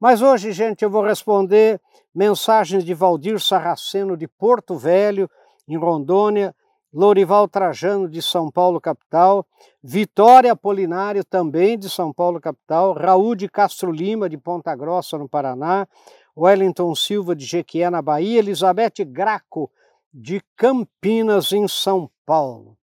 Mas hoje, gente, eu vou responder mensagens de Valdir Sarraceno de Porto Velho, em Rondônia, Lorival Trajano de São Paulo capital, Vitória Apolinário também de São Paulo capital, Raul de Castro Lima de Ponta Grossa no Paraná, Wellington Silva de Jequié na Bahia, Elizabeth Graco de Campinas em São Paulo.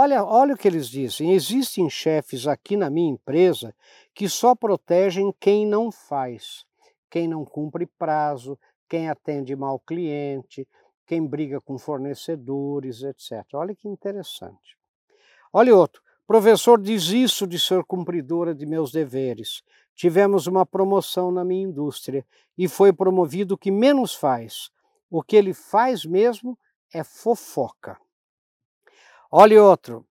Olha, olha o que eles dizem. Existem chefes aqui na minha empresa que só protegem quem não faz, quem não cumpre prazo, quem atende mal cliente, quem briga com fornecedores, etc. Olha que interessante. Olha outro. Professor diz isso de ser cumpridora de meus deveres. Tivemos uma promoção na minha indústria e foi promovido o que menos faz. O que ele faz mesmo é fofoca. Olha outro.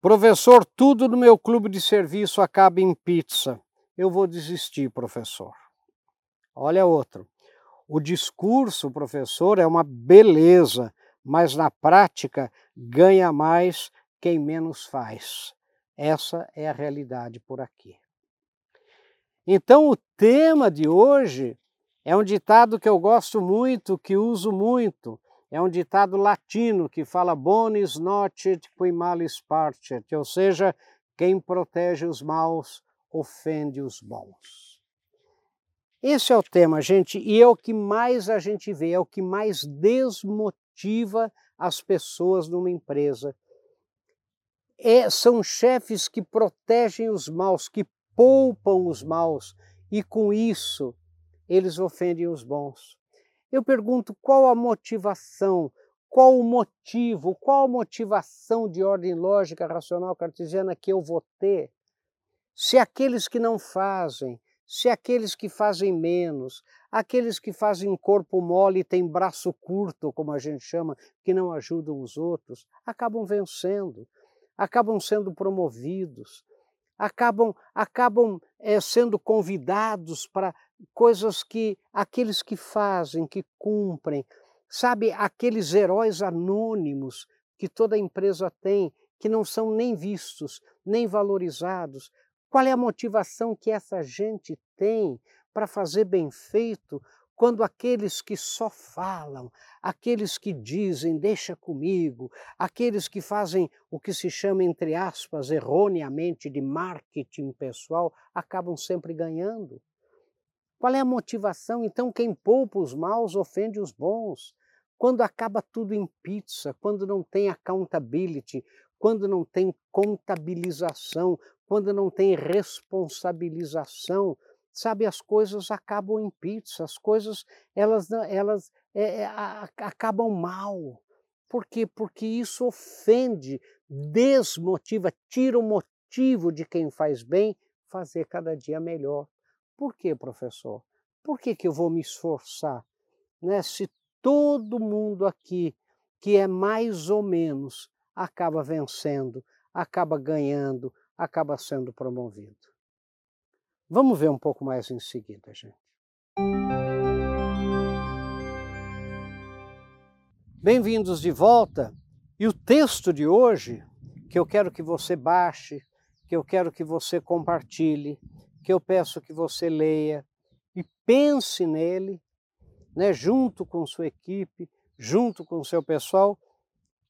Professor, tudo no meu clube de serviço acaba em pizza. Eu vou desistir, professor. Olha outro. O discurso, professor, é uma beleza, mas na prática ganha mais quem menos faz. Essa é a realidade por aqui. Então, o tema de hoje é um ditado que eu gosto muito, que uso muito. É um ditado latino que fala bonis nocet qui malis partet, ou seja, quem protege os maus ofende os bons. Esse é o tema, gente, e é o que mais a gente vê, é o que mais desmotiva as pessoas numa empresa. É, são chefes que protegem os maus, que poupam os maus, e com isso eles ofendem os bons. Eu pergunto qual a motivação, qual o motivo, qual a motivação de ordem lógica, racional, cartesiana que eu vou ter? Se aqueles que não fazem, se aqueles que fazem menos, aqueles que fazem corpo mole e têm braço curto, como a gente chama, que não ajudam os outros, acabam vencendo, acabam sendo promovidos, acabam, acabam é, sendo convidados para coisas que aqueles que fazem, que cumprem, sabe, aqueles heróis anônimos que toda empresa tem, que não são nem vistos, nem valorizados, qual é a motivação que essa gente tem para fazer bem feito quando aqueles que só falam, aqueles que dizem deixa comigo, aqueles que fazem o que se chama, entre aspas, erroneamente de marketing pessoal, acabam sempre ganhando? Qual é a motivação? Então, quem poupa os maus ofende os bons. Quando acaba tudo em pizza, quando não tem accountability, quando não tem contabilização, quando não tem responsabilização, sabe, as coisas acabam em pizza, as coisas elas, elas é, é, acabam mal. Por quê? Porque isso ofende, desmotiva, tira o motivo de quem faz bem fazer cada dia melhor. Por quê, professor? Por que, que eu vou me esforçar? Né? Se todo mundo aqui que é mais ou menos acaba vencendo, acaba ganhando, acaba sendo promovido. Vamos ver um pouco mais em seguida, gente. Bem-vindos de volta. E o texto de hoje, que eu quero que você baixe, que eu quero que você compartilhe, que eu peço que você leia e pense nele, né, junto com sua equipe, junto com seu pessoal,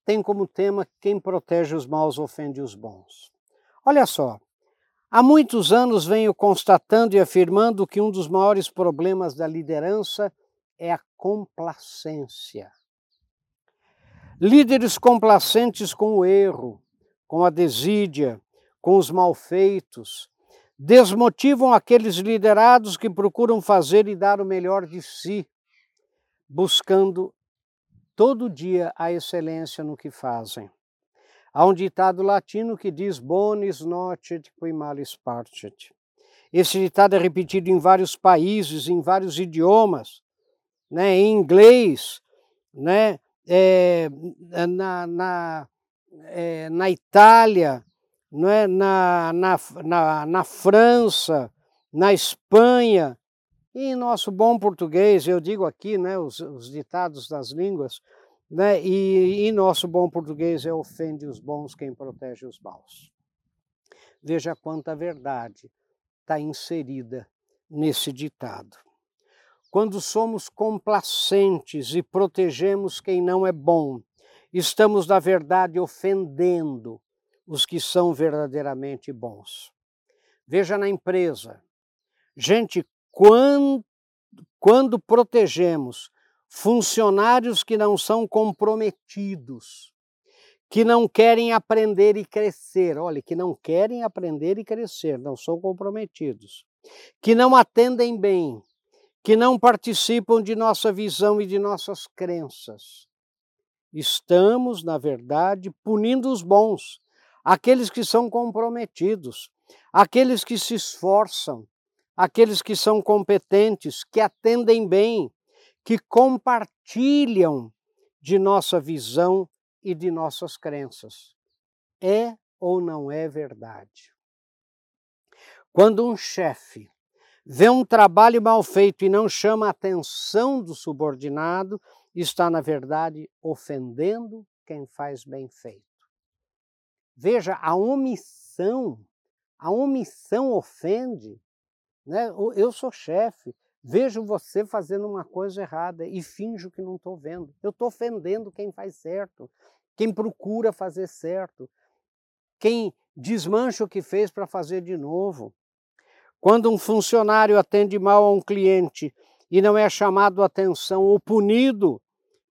tem como tema quem protege os maus ofende os bons. Olha só, há muitos anos venho constatando e afirmando que um dos maiores problemas da liderança é a complacência. Líderes complacentes com o erro, com a desídia, com os malfeitos, desmotivam aqueles liderados que procuram fazer e dar o melhor de si, buscando todo dia a excelência no que fazem. Há um ditado latino que diz bonis nocet qui malis partet. Esse ditado é repetido em vários países, em vários idiomas, né? em inglês, né? É, na, na, é, na Itália, é? na, na, na, na França, na Espanha, e em nosso bom português, eu digo aqui né, os, os ditados das línguas, né? E em nosso bom português é ofende os bons quem protege os maus. Veja quanta verdade está inserida nesse ditado. Quando somos complacentes e protegemos quem não é bom, estamos, na verdade, ofendendo os que são verdadeiramente bons. Veja na empresa. Gente, quando, quando protegemos funcionários que não são comprometidos, que não querem aprender e crescer, olha, que não querem aprender e crescer, não são comprometidos, que não atendem bem, que não participam de nossa visão e de nossas crenças. Estamos, na verdade, punindo os bons, aqueles que são comprometidos, aqueles que se esforçam, aqueles que são competentes, que atendem bem, que compartilham de nossa visão e de nossas crenças. É ou não é verdade? Quando um chefe vê um trabalho mal feito e não chama a atenção do subordinado, está, na verdade, ofendendo quem faz bem feito. Veja, a omissão, a omissão ofende. Né? Eu sou chefe, vejo você fazendo uma coisa errada e finjo que não estou vendo. Eu estou ofendendo quem faz certo, quem procura fazer certo, quem desmancha o que fez para fazer de novo. Quando um funcionário atende mal a um cliente e não é chamado a atenção ou punido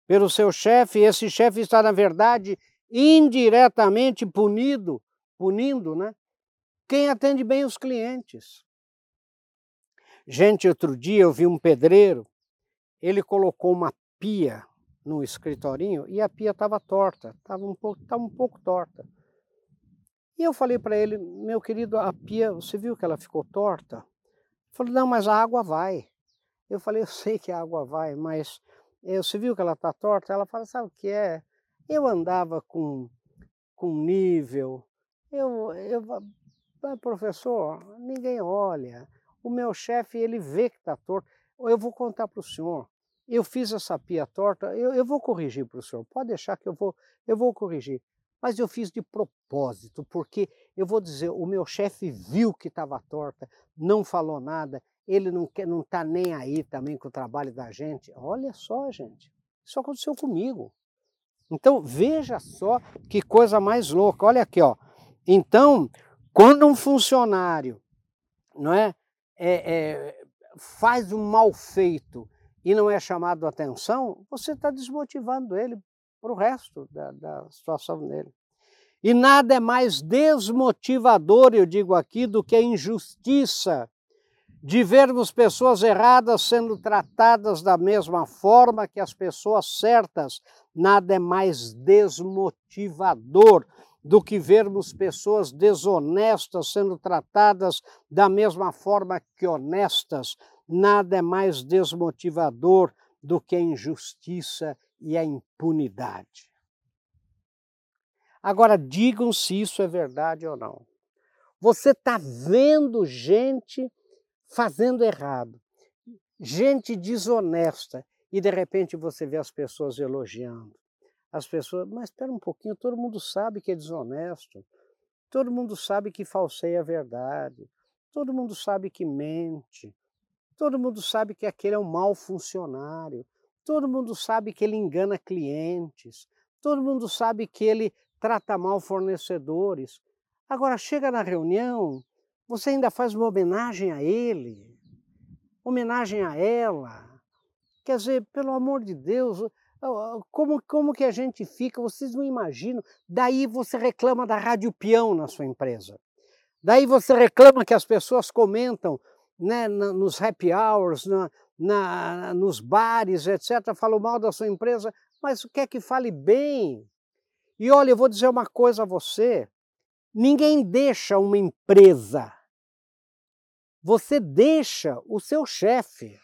pelo seu chefe, esse chefe está, na verdade, indiretamente punido, punindo, né? Quem atende bem os clientes. Gente, outro dia eu vi um pedreiro, ele colocou uma pia no escritorinho e a pia estava torta, estava um pouco, tava um pouco torta. E eu falei para ele, meu querido, a pia, você viu que ela ficou torta? Ele falou, não, mas a água vai. Eu falei, eu sei que a água vai, mas eh, você viu que ela está torta? Ela fala, sabe o que é? Eu andava com, com nível, eu, eu, ah, professor, ninguém olha, o meu chefe, ele vê que está torto. Eu vou contar para o senhor. Eu fiz essa pia torta, eu, eu vou corrigir para o senhor. Pode deixar que eu vou, eu vou corrigir. Mas eu fiz de propósito, porque eu vou dizer, o meu chefe viu que estava torta, não falou nada, ele não está não tá nem aí também com o trabalho da gente. Olha só, gente, isso aconteceu comigo. Então, veja só que coisa mais louca. Olha aqui, ó. Então, quando um funcionário não é, é, é, faz um mal feito e não é chamado a atenção, você está desmotivando ele para o resto da, da situação dele. E nada é mais desmotivador, eu digo aqui, do que a injustiça de vermos pessoas erradas sendo tratadas da mesma forma que as pessoas certas. Nada é mais desmotivador do que vermos pessoas desonestas sendo tratadas da mesma forma que honestas. Nada é mais desmotivador do que a injustiça e a impunidade. Agora, digam se isso é verdade ou não. Você está vendo gente fazendo errado, gente desonesta, e de repente você vê as pessoas elogiando. As pessoas, mas espera um pouquinho, todo mundo sabe que é desonesto, todo mundo sabe que falseia a verdade, todo mundo sabe que mente, todo mundo sabe que aquele é um mau funcionário, todo mundo sabe que ele engana clientes, todo mundo sabe que ele trata mal fornecedores. Agora chega na reunião, você ainda faz uma homenagem a ele, homenagem a ela. Quer dizer, pelo amor de Deus, como, como que a gente fica? Vocês não imaginam. Daí você reclama da rádio peão na sua empresa. Daí você reclama que as pessoas comentam né, nos happy hours, na, na, nos bares, etc., falam mal da sua empresa, mas quer que fale bem. E olha, eu vou dizer uma coisa a você: ninguém deixa uma empresa, você deixa o seu chefe.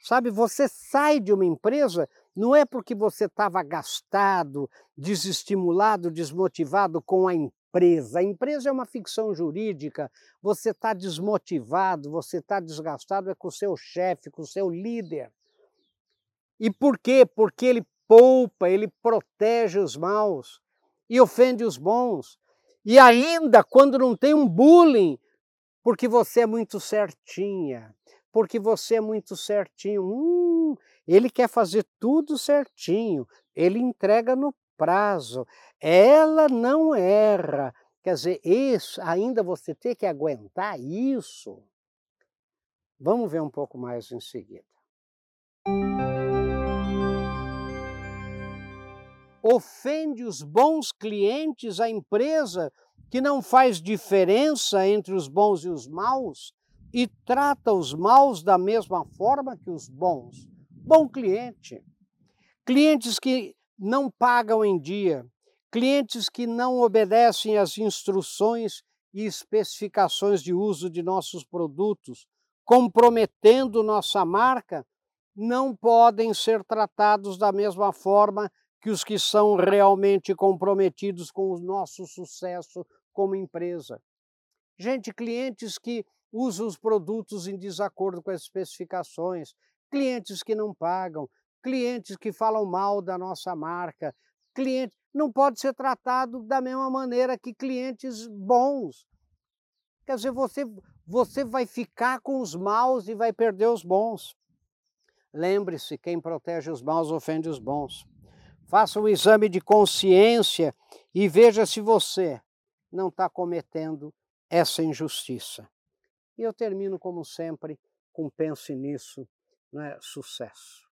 Sabe, você sai de uma empresa não é porque você estava gastado, desestimulado, desmotivado com a empresa. A empresa é uma ficção jurídica. Você está desmotivado, você está desgastado é com o seu chefe, com o seu líder. E por quê? Porque ele poupa, ele protege os maus e ofende os bons. E ainda quando não tem um bullying, porque você é muito certinha, porque você é muito certinho. Hum, ele quer fazer tudo certinho, ele entrega no prazo, ela não erra. Quer dizer, isso, ainda você tem que aguentar isso. Vamos ver um pouco mais em seguida. Ofende os bons clientes, a empresa que não faz diferença entre os bons e os maus e trata os maus da mesma forma que os bons. Bom cliente. Clientes que não pagam em dia, clientes que não obedecem às instruções e especificações de uso de nossos produtos, comprometendo nossa marca, não podem ser tratados da mesma forma que os que são realmente comprometidos com o nosso sucesso como empresa. Gente, clientes que usam os produtos em desacordo com as especificações, clientes que não pagam, clientes que falam mal da nossa marca, cliente não pode ser tratado da mesma maneira que clientes bons. Quer dizer, você, você vai ficar com os maus e vai perder os bons. Lembre-se, quem protege os maus ofende os bons. Faça um exame de consciência e veja se você não está cometendo essa injustiça. E eu termino, como sempre, com pense nisso, né? sucesso.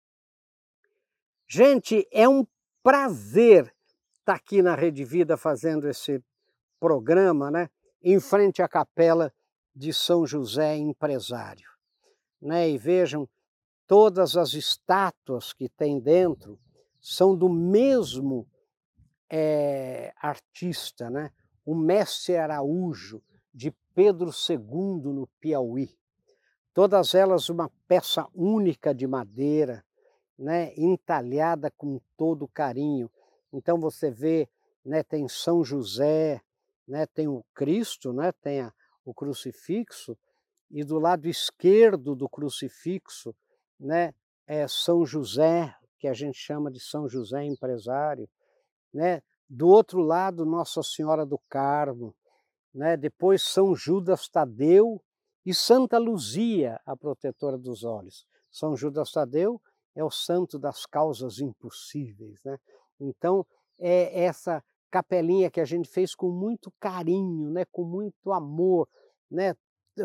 Gente, é um prazer estar tá aqui na Rede Vida fazendo esse programa, né? em frente à capela de São José Empresário. Né? E vejam, todas as estátuas que tem dentro são do mesmo é, artista, né? o Mestre Araújo, de Pedro II, no Piauí. Todas elas uma peça única de madeira, né, entalhada com todo carinho. Então você vê, né, tem São José, né, tem o Cristo, né, tem a, o crucifixo, e do lado esquerdo do crucifixo, né, é São José, que a gente chama de São José empresário, né? Do outro lado, Nossa Senhora do Carmo, né? depois São Judas Tadeu e Santa Luzia, a protetora dos olhos. São Judas Tadeu é o santo das causas impossíveis. Né? Então, é essa capelinha que a gente fez com muito carinho, né? com muito amor. Né?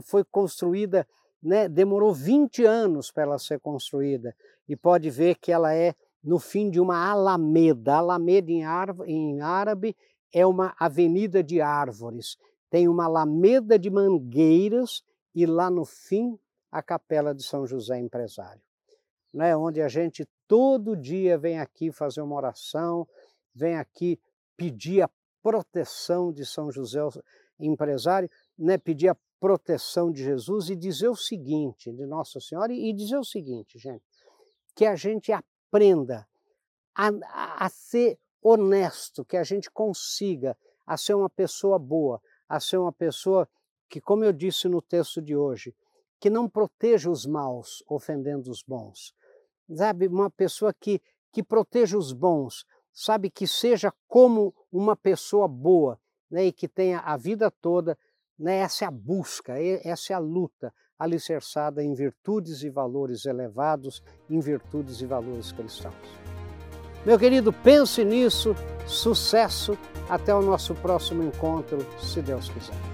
Foi construída, né? demorou 20 anos para ela ser construída, e pode ver que ela é no fim de uma alameda. Alameda em, em árabe é uma avenida de árvores. Tem uma alameda de mangueiras e lá no fim a capela de São José Empresário, né? onde a gente todo dia vem aqui fazer uma oração, vem aqui pedir a proteção de São José Empresário, né? pedir a proteção de Jesus e dizer o seguinte, de Nossa Senhora, e dizer o seguinte, gente, que a gente aprenda a, a, a ser honesto, que a gente consiga a ser uma pessoa boa, a ser uma pessoa que, como eu disse no texto de hoje, que não proteja os maus ofendendo os bons. Sabe, uma pessoa que, que proteja os bons, sabe, que seja como uma pessoa boa, né, e que tenha a vida toda, né, essa é a busca, essa é a luta, alicerçada em virtudes e valores elevados, em virtudes e valores cristãos. Meu querido, pense nisso, sucesso, até o nosso próximo encontro, se Deus quiser.